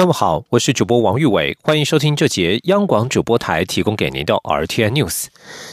各位好，我是主播王玉伟，欢迎收听这节央广主播台提供给您的 RTI News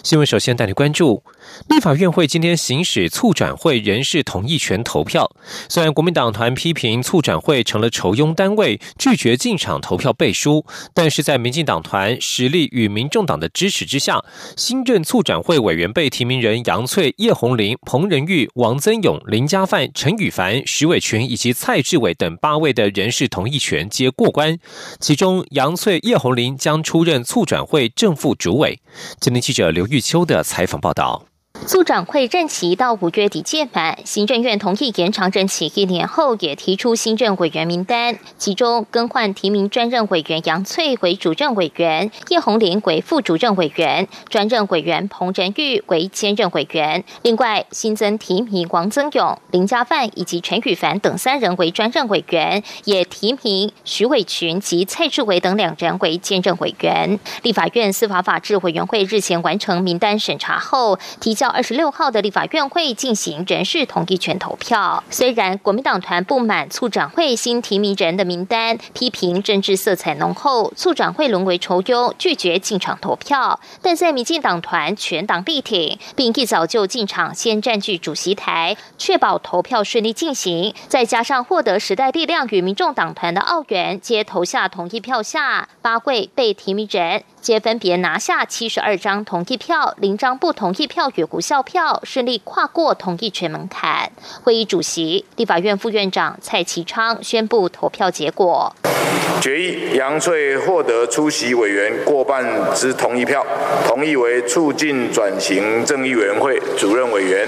新闻。首先带您关注。立法院会今天行使促转会人事同意权投票。虽然国民党团批评促转会成了筹庸单位，拒绝进场投票背书，但是在民进党团实力与民众党的支持之下，新任促转会委员被提名人杨翠、叶红林、彭仁玉、王增勇、林家范、陈宇凡、徐伟群以及蔡志伟等八位的人事同意权皆过关。其中，杨翠、叶红林将出任促转会正副主委。今天记者刘玉秋的采访报道。促转会任期到五月底届满，行政院同意延长任期一年后，也提出新任委员名单，其中更换提名专任委员杨翠为主任委员，叶红林为副主任委员，专任委员彭仁玉为兼任委员。另外新增提名王增勇、林家范以及陈宇凡等三人为专任委员，也提名徐伟群及蔡志伟等两人为兼任委员。立法院司法法制委员会日前完成名单审查后，提交。二十六号的立法院会进行人事同意权投票。虽然国民党团不满促转会新提名人的名单，批评政治色彩浓厚，促转会沦为仇优，拒绝进场投票。但在民进党团全党力挺，并一早就进场先占据主席台，确保投票顺利进行。再加上获得时代力量与民众党团的澳元皆投下同意票下，八位被提名人。皆分别拿下七十二张同意票，零张不同意票与无效票，顺利跨过同意权门槛。会议主席、立法院副院长蔡其昌宣布投票结果：决议杨翠获得出席委员过半之同意票，同意为促进转型正义委员会主任委员；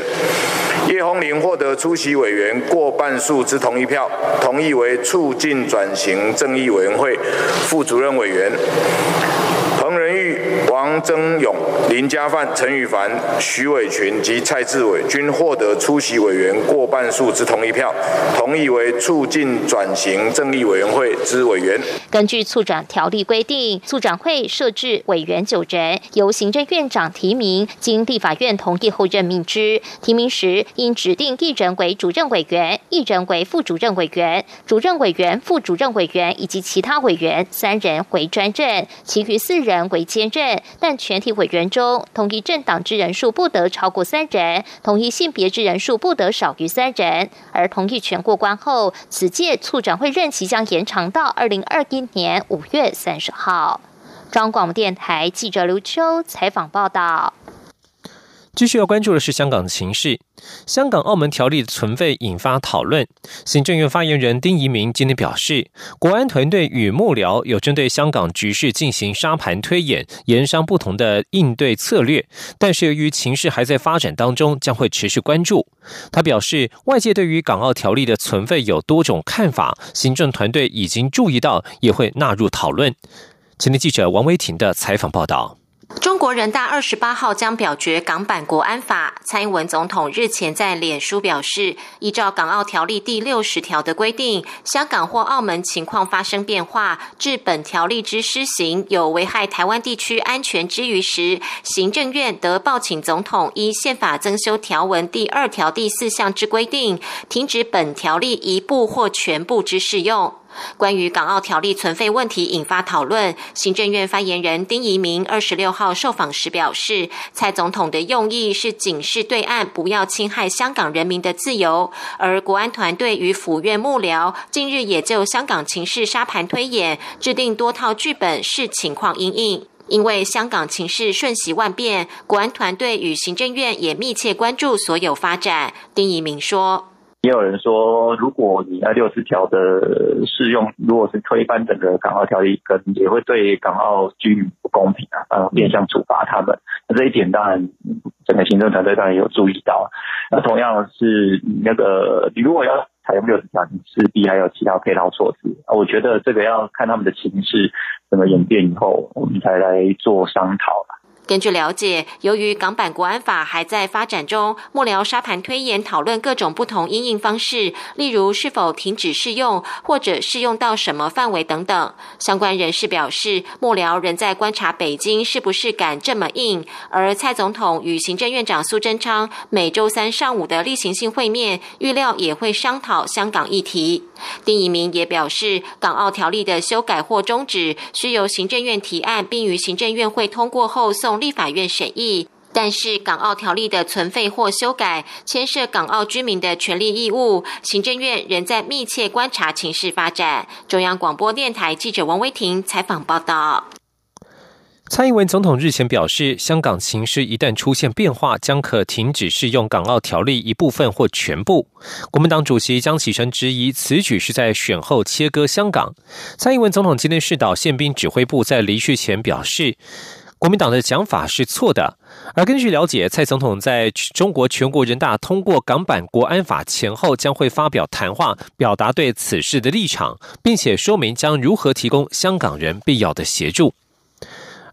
叶红林获得出席委员过半数之同意票，同意为促进转型正义委员会副主任委员。彭仁玉、王增勇、林家范、陈宇凡、徐伟群及蔡志伟均获得出席委员过半数之同意票，同意为促进转型正义委员会之委员。根据促转条例规定，促转会设置委员九人，由行政院长提名，经立法院同意后任命之。提名时应指定一人为主任委员，一人为副主任委员，主任委员、副主任委员以及其他委员三人为专任，其余四人。为兼任，但全体委员中，同一政党之人数不得超过三人，同一性别之人数不得少于三人。而同意全过关后，此届促转会任期将延长到二零二一年五月三十号。中广电台记者刘秋采访报道。继续要关注的是香港的情势。香港澳门条例的存废引发讨论。行政院发言人丁仪明今天表示，国安团队与幕僚有针对香港局势进行沙盘推演，研商不同的应对策略。但是由于情势还在发展当中，将会持续关注。他表示，外界对于港澳条例的存废有多种看法，行政团队已经注意到，也会纳入讨论。前天记者王维婷的采访报道。中国人大二十八号将表决港版国安法。蔡英文总统日前在脸书表示，依照港澳条例第六十条的规定，香港或澳门情况发生变化，至本条例之施行有危害台湾地区安全之余时，行政院得报请总统依宪法增修条文第二条第四项之规定，停止本条例一部或全部之适用。关于港澳条例存废问题引发讨论，行政院发言人丁仪明二十六号受访时表示，蔡总统的用意是警示对岸不要侵害香港人民的自由，而国安团队与府院幕僚近日也就香港情势沙盘推演，制定多套剧本，视情况应应。因为香港情势瞬息万变，国安团队与行政院也密切关注所有发展。丁仪明说。也有人说，如果你那六十条的适用，如果是推翻整个港澳条例，可能也会对港澳居民不公平啊，呃，变相处罚他们。那这一点当然，整个行政团队当然有注意到。那同样是那个，你如果要采用六十条，你势必还有其他配套措施啊。我觉得这个要看他们的情势怎么演变以后，我们才来做商讨了。根据了解，由于港版国安法还在发展中，幕僚沙盘推演讨论各种不同应应方式，例如是否停止适用，或者适用到什么范围等等。相关人士表示，幕僚仍在观察北京是不是敢这么硬。而蔡总统与行政院长苏贞昌每周三上午的例行性会面，预料也会商讨香港议题。丁仪明也表示，港澳条例的修改或终止，需由行政院提案，并于行政院会通过后送。立法院审议，但是港澳条例的存废或修改牵涉港澳居民的权利义务，行政院仍在密切观察情势发展。中央广播电台记者王威婷采访报道。蔡英文总统日前表示，香港情势一旦出现变化，将可停止适用港澳条例一部分或全部。国民党主席江启臣质疑此举是在选后切割香港。蔡英文总统今天视导宪兵指挥部在离去前表示。国民党的讲法是错的，而根据了解，蔡总统在中国全国人大通过港版国安法前后将会发表谈话，表达对此事的立场，并且说明将如何提供香港人必要的协助。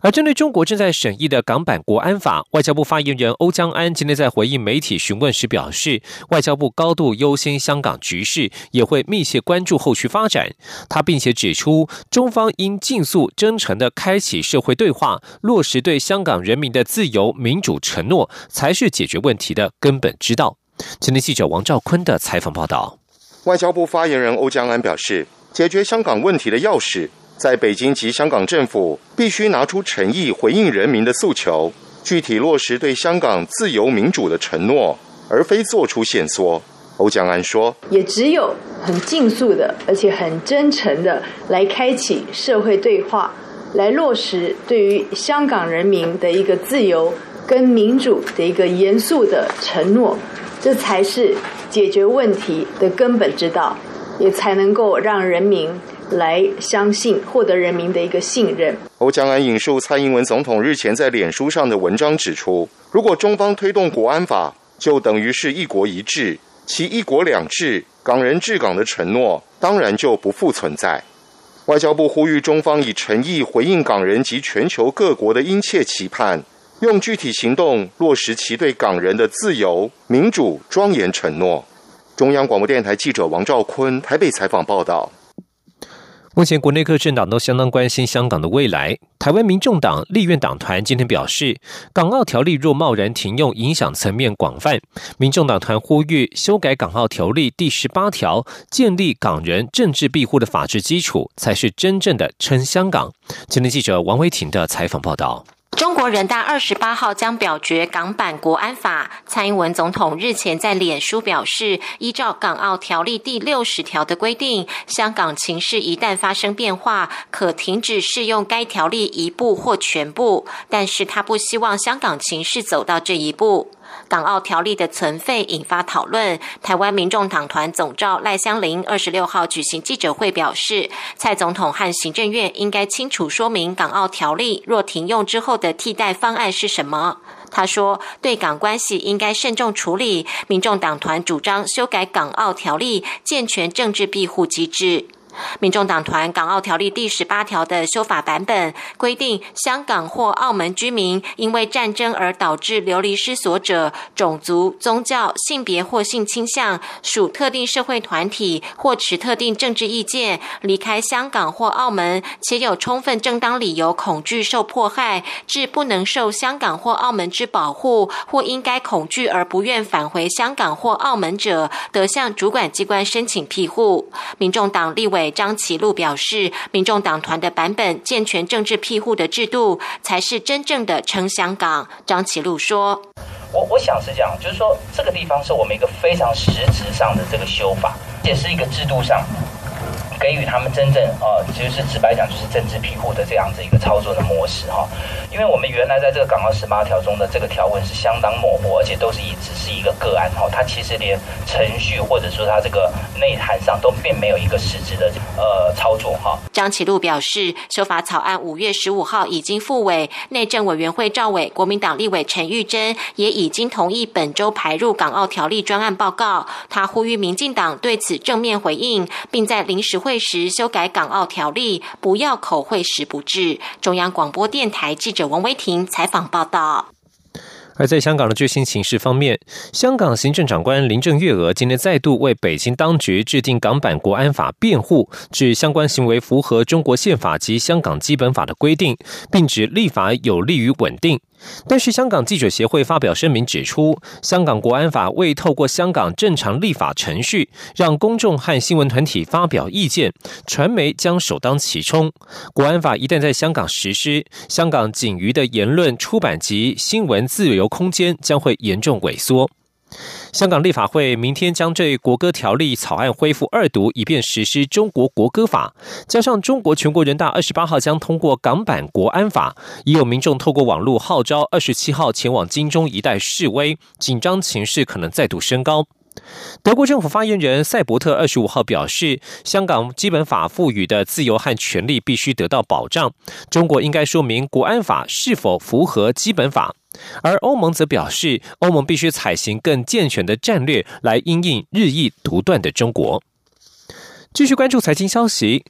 而针对中国正在审议的港版国安法，外交部发言人欧江安今天在回应媒体询问时表示，外交部高度忧心香港局势，也会密切关注后续发展。他并且指出，中方应尽速、真诚的开启社会对话，落实对香港人民的自由民主承诺，才是解决问题的根本之道。今天记者王兆坤的采访报道。外交部发言人欧江安表示，解决香港问题的钥匙。在北京及香港政府必须拿出诚意回应人民的诉求，具体落实对香港自由民主的承诺，而非做出限缩。欧江安说：“也只有很尽速的，而且很真诚的来开启社会对话，来落实对于香港人民的一个自由跟民主的一个严肃的承诺，这才是解决问题的根本之道，也才能够让人民。”来相信，获得人民的一个信任。欧江安引述蔡英文总统日前在脸书上的文章指出，如果中方推动国安法，就等于是一国一制，其一国两制、港人治港的承诺，当然就不复存在。外交部呼吁中方以诚意回应港人及全球各国的殷切期盼，用具体行动落实其对港人的自由、民主、庄严承诺。中央广播电台记者王兆坤台北采访报道。目前，国内各政党都相当关心香港的未来。台湾民众党立院党团今天表示，港澳条例若贸然停用，影响层面广泛。民众党团呼吁修改港澳条例第十八条，建立港人政治庇护的法治基础，才是真正的称香港。今天记者王维婷的采访报道。中国人大二十八号将表决港版国安法。蔡英文总统日前在脸书表示，依照港澳条例第六十条的规定，香港情势一旦发生变化，可停止适用该条例一部或全部。但是他不希望香港情势走到这一步。港澳条例的存废引发讨论。台湾民众党团总召赖香林二十六号举行记者会表示，蔡总统和行政院应该清楚说明港澳条例若停用之后的替代方案是什么。他说，对港关系应该慎重处理。民众党团主张修改港澳条例，健全政治庇护机制。民众党团《港澳条例》第十八条的修法版本规定，香港或澳门居民因为战争而导致流离失所者，种族、宗教、性别或性倾向属特定社会团体或持特定政治意见，离开香港或澳门，且有充分正当理由恐惧受迫害，致不能受香港或澳门之保护，或因该恐惧而不愿返回香港或澳门者，得向主管机关申请庇护。民众党立委。张启禄表示，民众党团的版本健全政治庇护的制度，才是真正的撑香港。张启禄说：“我我想是这样，就是说这个地方是我们一个非常实质上的这个修法，也是一个制度上。”给予他们真正呃，其实是直白讲就是政治庇护的这样子一个操作的模式哈，因为我们原来在这个港澳十八条中的这个条文是相当模糊，而且都是以只是一个个案哈，它其实连程序或者说它这个内涵上都并没有一个实质的呃操作哈。张启禄表示，修法草案五月十五号已经复委，内政委员会赵伟、国民党立委陈玉珍也已经同意本周排入港澳条例专案报告。他呼吁民进党对此正面回应，并在临时会。时修改港澳条例，不要口惠时不至。中央广播电台记者王维婷采访报道。而在香港的最新形势方面，香港行政长官林郑月娥今天再度为北京当局制定港版国安法辩护，指相关行为符合中国宪法及香港基本法的规定，并指立法有利于稳定。但是，香港记者协会发表声明指出，香港国安法未透过香港正常立法程序，让公众和新闻团体发表意见，传媒将首当其冲。国安法一旦在香港实施，香港仅余的言论、出版及新闻自由空间将会严重萎缩。香港立法会明天将这国歌条例草案恢复二读，以便实施中国国歌法。加上中国全国人大二十八号将通过港版国安法，已有民众透过网络号召二十七号前往金钟一带示威，紧张情势可能再度升高。德国政府发言人塞伯特二十五号表示，香港基本法赋予的自由和权利必须得到保障，中国应该说明国安法是否符合基本法。而欧盟则表示，欧盟必须采行更健全的战略来应应日益独断的中国。继续关注财经消息。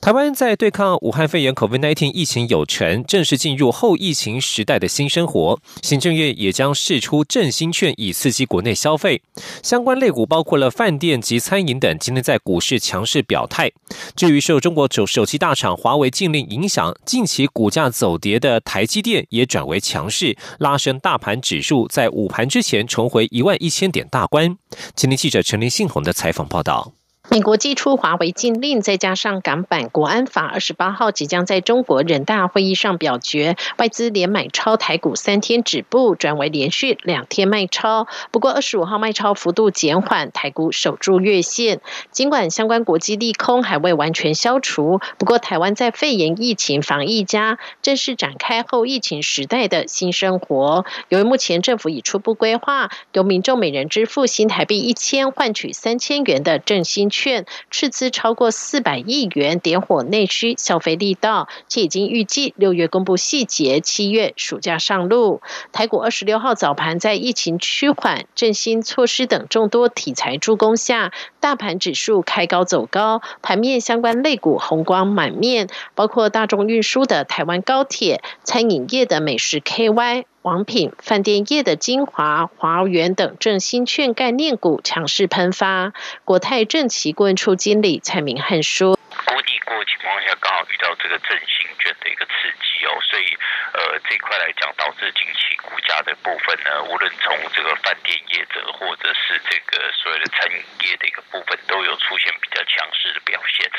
台湾在对抗武汉肺炎 （COVID-19） 疫情有成，正式进入后疫情时代的新生活。行政院也将释出振兴券，以刺激国内消费。相关类股包括了饭店及餐饮等，今天在股市强势表态。至于受中国手手机大厂华为禁令影响，近期股价走跌的台积电也转为强势，拉升大盘指数，在午盘之前重回一万一千点大关。今天记者陈林信宏的采访报道。美国寄出华为禁令，再加上港版国安法，二十八号即将在中国人大会议上表决，外资连买超台股三天止步，转为连续两天卖超。不过二十五号卖超幅度减缓，台股守住月线。尽管相关国际利空还未完全消除，不过台湾在肺炎疫情防疫家正式展开后疫情时代的新生活。由于目前政府已初步规划，由民众每人支付新台币一千，换取三千元的振兴。券斥资超过四百亿元，点火内需消费力道，且已经预计六月公布细节，七月暑假上路。台股二十六号早盘在疫情趋缓、振兴措施等众多题材助攻下，大盘指数开高走高，盘面相关类股红光满面，包括大众运输的台湾高铁、餐饮业的美食 KY。王品、饭店业的精华、华源等振兴券概念股强势喷发。国泰正奇顾问处经理蔡明汉说：“国地过情况下，刚好遇到这个振兴的一个刺激哦，所以呃这块来讲，导致近期股价的部分呢，无论从这个饭店业者或者是这个所谓的餐饮业的一个部分，都有出现比较强势的表现。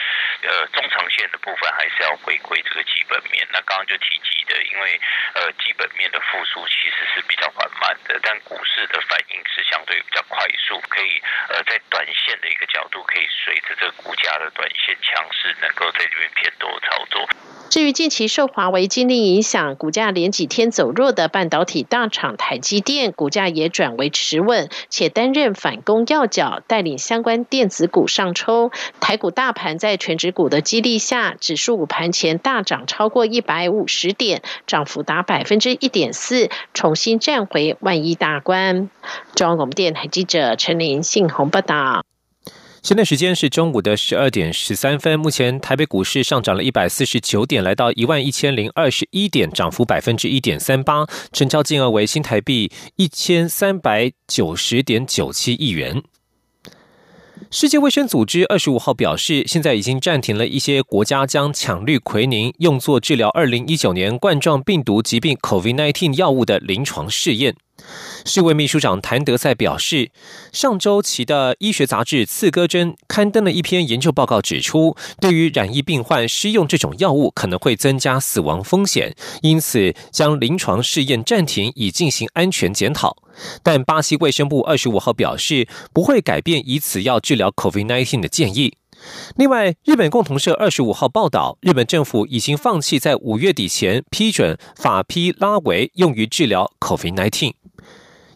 呃，中长线的部分还是要回归这个基本面。那刚刚就提及的，因为呃基本面的复苏。”其实是比较缓慢的，但股市的反应是相对比较快速，可以呃在短线的一个角度，可以随着这个股价的短线强势，能够在这边偏多操作。至于近期受华为禁令影响，股价连几天走弱的半导体大厂台积电，股价也转为持稳，且担任反攻要角，带领相关电子股上冲。台股大盘在全指股的激励下，指数午盘前大涨超过一百五十点，涨幅达百分之一点四，重新站回万亿大关。中央广播电台记者陈琳信鸿报道。现在时间是中午的十二点十三分。目前台北股市上涨了一百四十九点，来到一万一千零二十一点，涨幅百分之一点三八，成交金额为新台币一千三百九十点九七亿元。世界卫生组织二十五号表示，现在已经暂停了一些国家将羟氯喹宁用作治疗二零一九年冠状病毒疾病 （COVID-19） 药物的临床试验。世卫秘书长谭德赛表示，上周期的医学杂志《刺胳针》刊登了一篇研究报告，指出对于染疫病患施用这种药物可能会增加死亡风险，因此将临床试验暂停，以进行安全检讨。但巴西卫生部二十五号表示，不会改变以此药治疗 COVID-19 的建议。另外，日本共同社二十五号报道，日本政府已经放弃在五月底前批准法匹拉维用于治疗 COVID-19。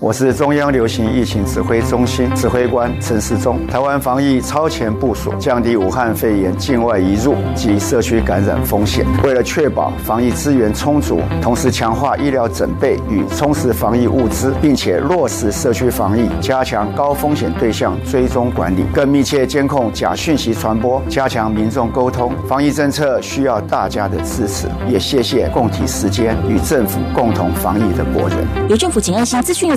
我是中央流行疫情指挥中心指挥官陈世忠。台湾防疫超前部署，降低武汉肺炎境外移入及社区感染风险。为了确保防疫资源充足，同时强化医疗准备与充实防疫物资，并且落实社区防疫，加强高风险对象追踪管理，更密切监控假讯息传播，加强民众沟通。防疫政策需要大家的支持，也谢谢共体时间与政府共同防疫的国人。由政府请安心资讯由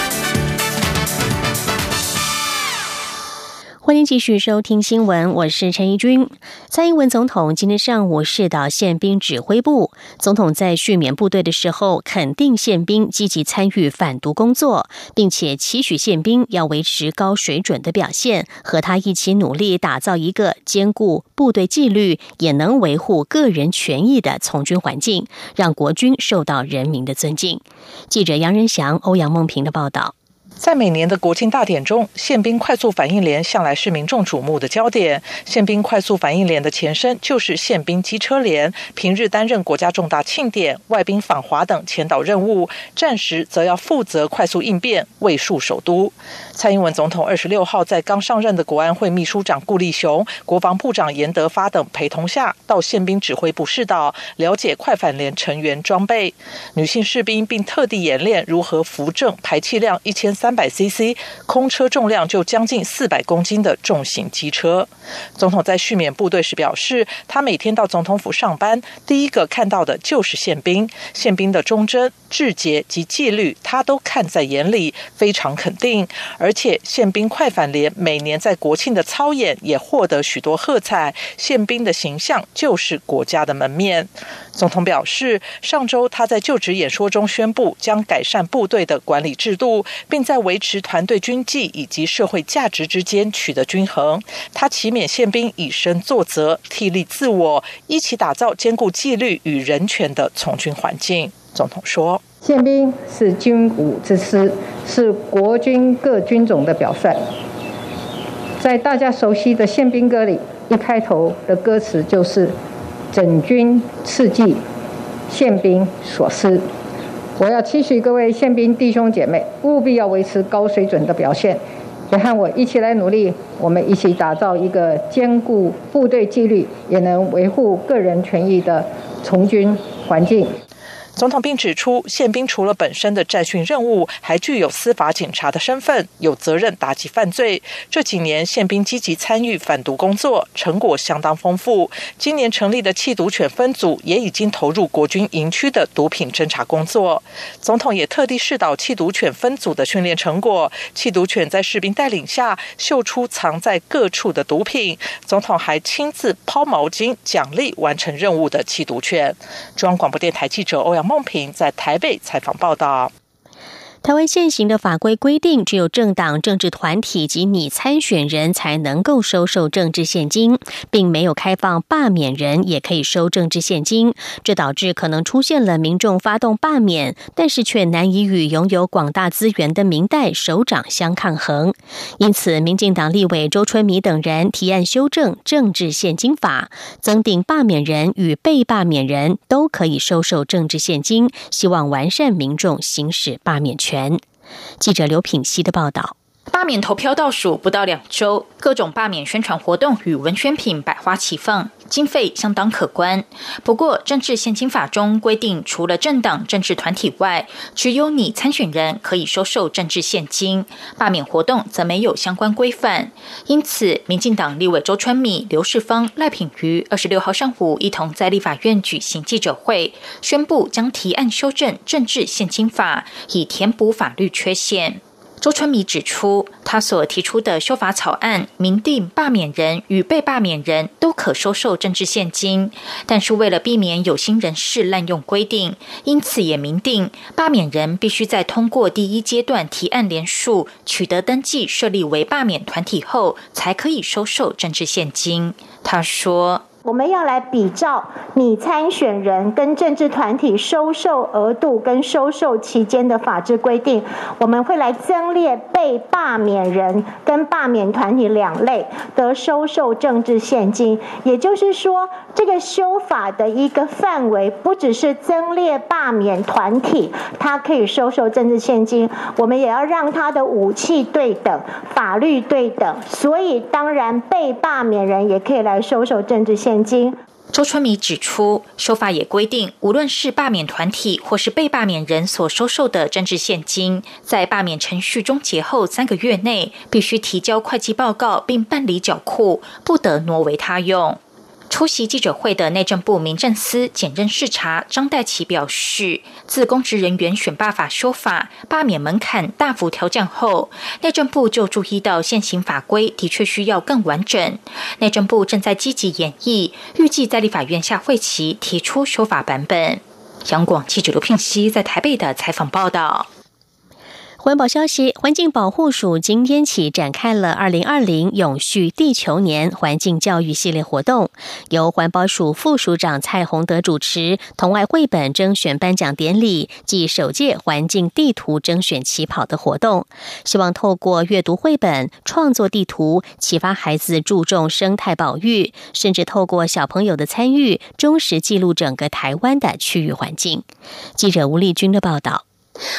欢迎继续收听新闻，我是陈怡君。蔡英文总统今天上午视导宪兵指挥部，总统在训勉部队的时候，肯定宪兵积极参与反毒工作，并且期许宪兵要维持高水准的表现，和他一起努力打造一个兼顾部队纪律，也能维护个人权益的从军环境，让国军受到人民的尊敬。记者杨仁祥、欧阳梦平的报道。在每年的国庆大典中，宪兵快速反应连向来是民众瞩目的焦点。宪兵快速反应连的前身就是宪兵机车连，平日担任国家重大庆典、外宾访华等前导任务，战时则要负责快速应变，卫戍首都。蔡英文总统二十六号在刚上任的国安会秘书长顾立雄、国防部长严德发等陪同下，到宪兵指挥部试导，了解快反连成员装备、女性士兵，并特地演练如何扶正排气量一千三百 CC、空车重量就将近四百公斤的重型机车。总统在训勉部队时表示，他每天到总统府上班，第一个看到的就是宪兵，宪兵的忠贞、志节及纪律，他都看在眼里，非常肯定。而且宪兵快反连每年在国庆的操演也获得许多喝彩，宪兵的形象就是国家的门面。总统表示，上周他在就职演说中宣布将改善部队的管理制度，并在维持团队军纪以及社会价值之间取得均衡。他祈勉宪兵以身作则，替力自我，一起打造兼顾纪律与人权的从军环境。总统说：“宪兵是军武之师，是国军各军种的表率。在大家熟悉的宪兵歌里，一开头的歌词就是‘整军次纪，宪兵所思’。我要期许各位宪兵弟兄姐妹，务必要维持高水准的表现，也和我一起来努力，我们一起打造一个兼顾部队纪律，也能维护个人权益的从军环境。”总统并指出，宪兵除了本身的战训任务，还具有司法警察的身份，有责任打击犯罪。这几年，宪兵积极参与反毒工作，成果相当丰富。今年成立的缉毒犬分组也已经投入国军营区的毒品侦查工作。总统也特地试导缉毒犬分组的训练成果，缉毒犬在士兵带领下嗅出藏在各处的毒品。总统还亲自抛毛巾奖励完成任务的缉毒犬。中央广播电台记者欧阳。孟平在台北采访报道。台湾现行的法规规定，只有政党、政治团体及拟参选人才能够收受政治现金，并没有开放罢免人也可以收政治现金。这导致可能出现了民众发动罢免，但是却难以与拥有广大资源的民代首长相抗衡。因此，民进党立委周春米等人提案修正政治现金法，增订罢免人与被罢免人都可以收受政治现金，希望完善民众行使罢免权。全。记者刘品希的报道。罢免投票倒数不到两周，各种罢免宣传活动与文宣品百花齐放，经费相当可观。不过，政治现金法中规定，除了政党、政治团体外，只有你参选人可以收受政治现金，罢免活动则没有相关规范。因此，民进党立委周春米、刘世芳、赖品瑜二十六号上午一同在立法院举行记者会，宣布将提案修正政治现金法，以填补法律缺陷。周春米指出，他所提出的修法草案明定罢免人与被罢免人都可收受政治现金，但是为了避免有心人士滥用规定，因此也明定罢免人必须在通过第一阶段提案联署、取得登记设立为罢免团体后，才可以收受政治现金。他说。我们要来比照你参选人跟政治团体收受额度跟收受期间的法制规定，我们会来增列被罢免人跟罢免团体两类的收受政治现金。也就是说，这个修法的一个范围不只是增列罢免团体，它可以收受政治现金，我们也要让他的武器对等、法律对等。所以，当然被罢免人也可以来收受政治现。现金。周春米指出，修法也规定，无论是罢免团体或是被罢免人所收受的政治现金，在罢免程序终结后三个月内，必须提交会计报告并办理缴库，不得挪为他用。出席记者会的内政部民政司检任视察张代奇表示，自公职人员选罢法修法，罢免门槛大幅调降后，内政部就注意到现行法规的确需要更完整。内政部正在积极演绎，预计在立法院下会期提出修法版本。杨广记者刘聘熙在台北的采访报道。环保消息，环境保护署今天起展开了二零二零永续地球年环境教育系列活动，由环保署副署长蔡宏德主持同外绘本征选颁奖典礼暨首届环境地图征选起跑的活动，希望透过阅读绘本、创作地图，启发孩子注重生态保育，甚至透过小朋友的参与，忠实记录整个台湾的区域环境。记者吴丽君的报道。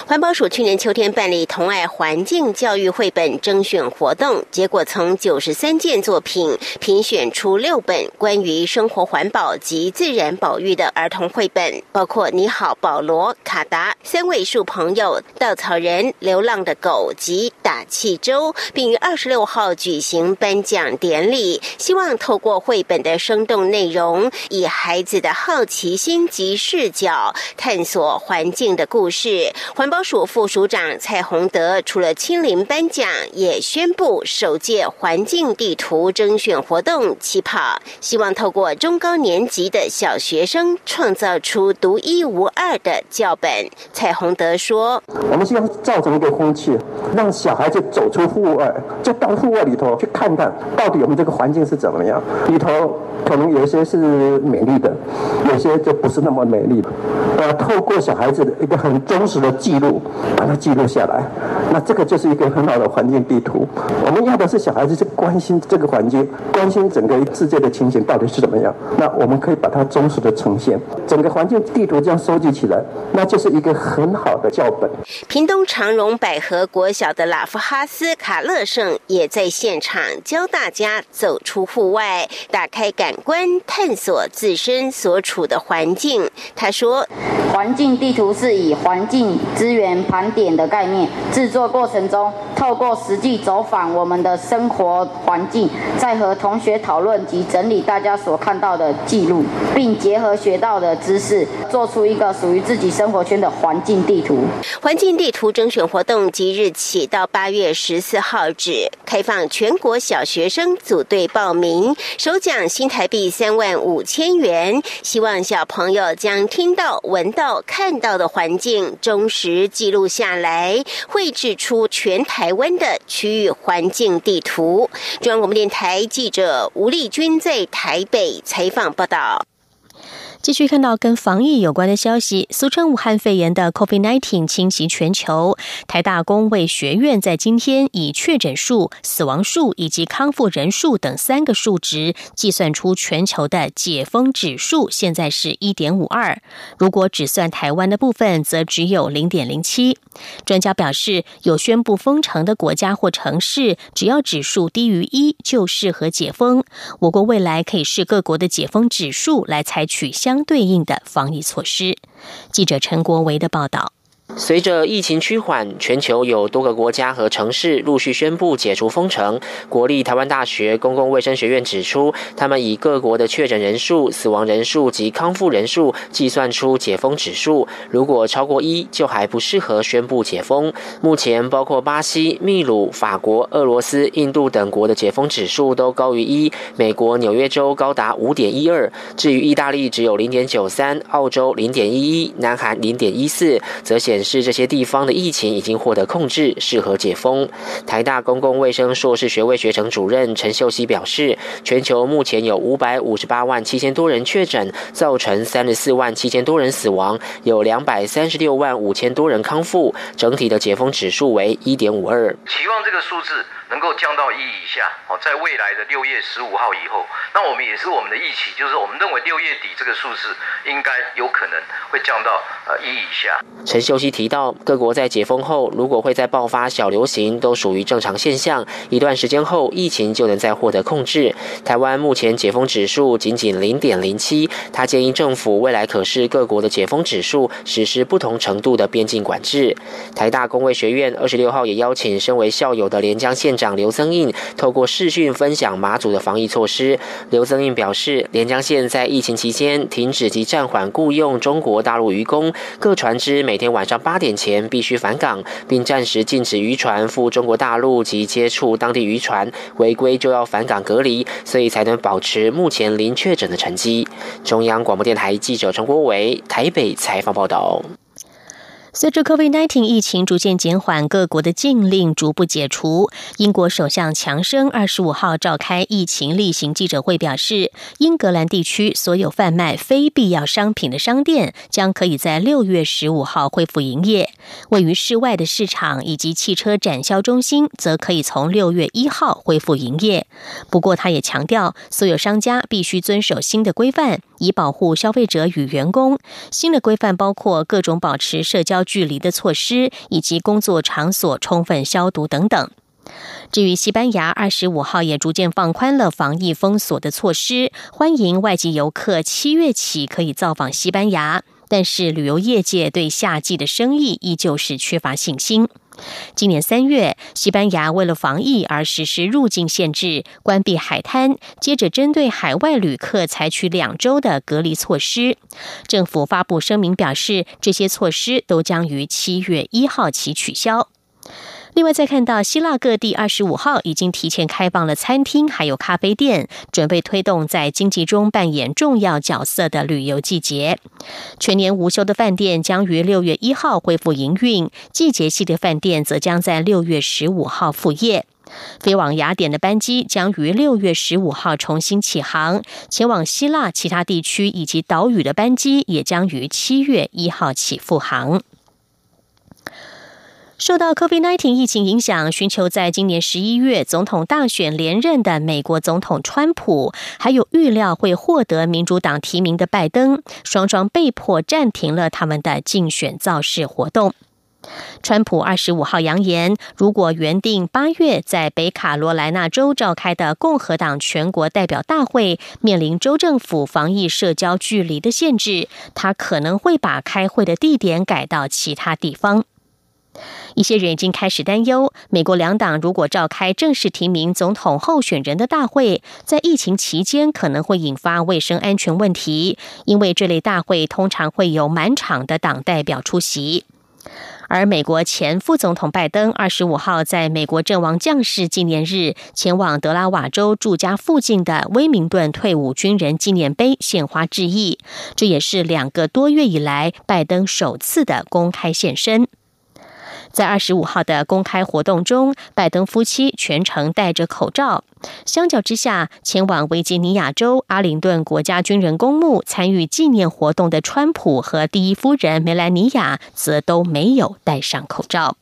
环保署去年秋天办理同爱环境教育绘本征选活动，结果从九十三件作品评选出六本关于生活环保及自然保育的儿童绘本，包括《你好，保罗》、《卡达》、《三位数朋友》、《稻草人》、《流浪的狗》及《打气粥》，并于二十六号举行颁奖典礼。希望透过绘本的生动内容，以孩子的好奇心及视角，探索环境的故事。环保署副署长蔡宏德除了亲临颁奖，也宣布首届环境地图征选活动起跑，希望透过中高年级的小学生创造出独一无二的教本。蔡宏德说：“我们现在造成一个空气，让小孩子走出户外，就到户外里头去看看到底我们这个环境是怎么样。里头可能有一些是美丽的，有些就不是那么美丽的。呃，透过小孩子的一个很忠实的。”记录，把它记录下来，那这个就是一个很好的环境地图。我们要的是小孩子去关心这个环境，关心整个世界的情形到底是怎么样。那我们可以把它忠实的呈现，整个环境地图这样收集起来，那就是一个很好的教本。屏东长荣百合国小的拉夫哈斯卡勒圣也在现场教大家走出户外，打开感官，探索自身所处的环境。他说：“环境地图是以环境。”资源盘点的概念，制作过程中，透过实际走访我们的生活环境，再和同学讨论及整理大家所看到的记录，并结合学到的知识，做出一个属于自己生活圈的环境地图。环境地图征选活动即日起到八月十四号止，开放全国小学生组队报名，首奖新台币三万五千元。希望小朋友将听到、闻到、看到的环境忠实。记录下来，绘制出全台湾的区域环境地图。中央广播电台记者吴丽君在台北采访报道。继续看到跟防疫有关的消息，俗称武汉肺炎的 COVID-19 侵袭全球。台大公卫学院在今天以确诊数、死亡数以及康复人数等三个数值计算出全球的解封指数，现在是一点五二。如果只算台湾的部分，则只有零点零七。专家表示，有宣布封城的国家或城市，只要指数低于一，就适合解封。我国未来可以视各国的解封指数来采取相。相对应的防疫措施。记者陈国维的报道。随着疫情趋缓，全球有多个国家和城市陆续宣布解除封城。国立台湾大学公共卫生学院指出，他们以各国的确诊人数、死亡人数及康复人数计算出解封指数。如果超过一，就还不适合宣布解封。目前，包括巴西、秘鲁、法国、俄罗斯、印度等国的解封指数都高于一。美国纽约州高达五点一二，至于意大利只有零点九三，澳洲零点一一，南韩零点一四，则显。是，这些地方的疫情已经获得控制，适合解封。台大公共卫生硕士学位学程主任陈秀熙表示，全球目前有五百五十八万七千多人确诊，造成三十四万七千多人死亡，有两百三十六万五千多人康复，整体的解封指数为一点五二。期望这个数字。能够降到一以下，哦，在未来的六月十五号以后，那我们也是我们的预期，就是我们认为六月底这个数字应该有可能会降到呃一以下。陈秀熙提到，各国在解封后，如果会再爆发小流行，都属于正常现象，一段时间后疫情就能再获得控制。台湾目前解封指数仅仅零点零七，他建议政府未来可视各国的解封指数，实施不同程度的边境管制。台大工卫学院二十六号也邀请身为校友的连江县。长刘增印透过视讯分享马祖的防疫措施。刘增印表示，连江县在疫情期间停止及暂缓雇佣中国大陆渔工，各船只每天晚上八点前必须返港，并暂时禁止渔船赴中国大陆及接触当地渔船，违规就要返港隔离，所以才能保持目前零确诊的成绩。中央广播电台记者陈国伟台北采访报道。随着 COVID-19 疫情逐渐减缓，各国的禁令逐步解除。英国首相强生二十五号召开疫情例行记者会，表示，英格兰地区所有贩卖非必要商品的商店将可以在六月十五号恢复营业。位于室外的市场以及汽车展销中心则可以从六月一号恢复营业。不过，他也强调，所有商家必须遵守新的规范，以保护消费者与员工。新的规范包括各种保持社交。距离的措施，以及工作场所充分消毒等等。至于西班牙，二十五号也逐渐放宽了防疫封锁的措施，欢迎外籍游客七月起可以造访西班牙。但是，旅游业界对夏季的生意依旧是缺乏信心。今年三月，西班牙为了防疫而实施入境限制，关闭海滩，接着针对海外旅客采取两周的隔离措施。政府发布声明表示，这些措施都将于七月一号起取消。另外，再看到希腊各地二十五号已经提前开放了餐厅，还有咖啡店，准备推动在经济中扮演重要角色的旅游季节。全年无休的饭店将于六月一号恢复营运，季节系的饭店则将在六月十五号复业。飞往雅典的班机将于六月十五号重新起航，前往希腊其他地区以及岛屿的班机也将于七月一号起复航。受到 COVID-19 疫情影响，寻求在今年十一月总统大选连任的美国总统川普，还有预料会获得民主党提名的拜登，双双被迫暂停了他们的竞选造势活动。川普二十五号扬言，如果原定八月在北卡罗来纳州召开的共和党全国代表大会面临州政府防疫社交距离的限制，他可能会把开会的地点改到其他地方。一些人已经开始担忧，美国两党如果召开正式提名总统候选人的大会，在疫情期间可能会引发卫生安全问题，因为这类大会通常会有满场的党代表出席。而美国前副总统拜登二十五号在美国阵亡将士纪念日前往德拉瓦州住家附近的威明顿退伍军人纪念碑献花致意，这也是两个多月以来拜登首次的公开现身。在二十五号的公开活动中，拜登夫妻全程戴着口罩。相较之下，前往维吉尼亚州阿灵顿国家军人公墓参与纪念活动的川普和第一夫人梅兰妮亚则都没有戴上口罩。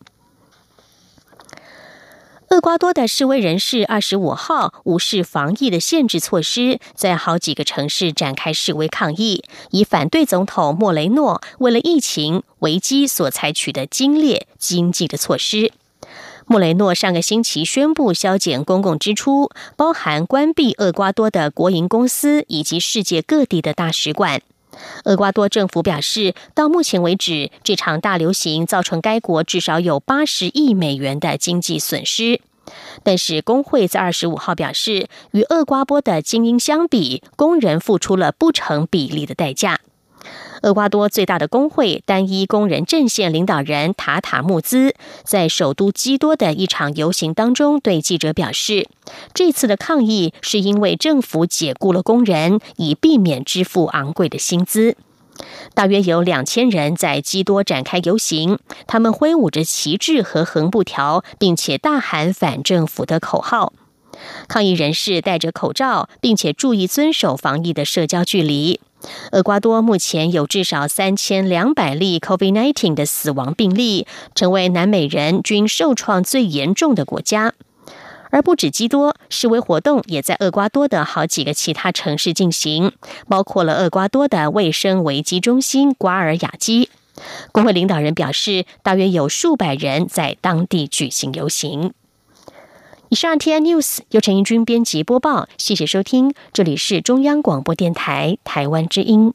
厄瓜多的示威人士二十五号无视防疫的限制措施，在好几个城市展开示威抗议，以反对总统莫雷诺为了疫情危机所采取的精烈经济的措施。莫雷诺上个星期宣布削减公共支出，包含关闭厄瓜多的国营公司以及世界各地的大使馆。厄瓜多政府表示，到目前为止，这场大流行造成该国至少有八十亿美元的经济损失。但是，工会在二十五号表示，与厄瓜多的精英相比，工人付出了不成比例的代价。厄瓜多最大的工会单一工人阵线领导人塔塔穆兹在首都基多的一场游行当中对记者表示，这次的抗议是因为政府解雇了工人，以避免支付昂贵的薪资。大约有两千人在基多展开游行，他们挥舞着旗帜和横布条，并且大喊反政府的口号。抗议人士戴着口罩，并且注意遵守防疫的社交距离。厄瓜多目前有至少三千两百例 COVID-19 的死亡病例，成为南美人均受创最严重的国家。而不止基多，示威活动也在厄瓜多的好几个其他城市进行，包括了厄瓜多的卫生危机中心瓜尔雅基。工会领导人表示，大约有数百人在当地举行游行。以上 Ti News 由陈英军编辑播报，谢谢收听，这里是中央广播电台台湾之音。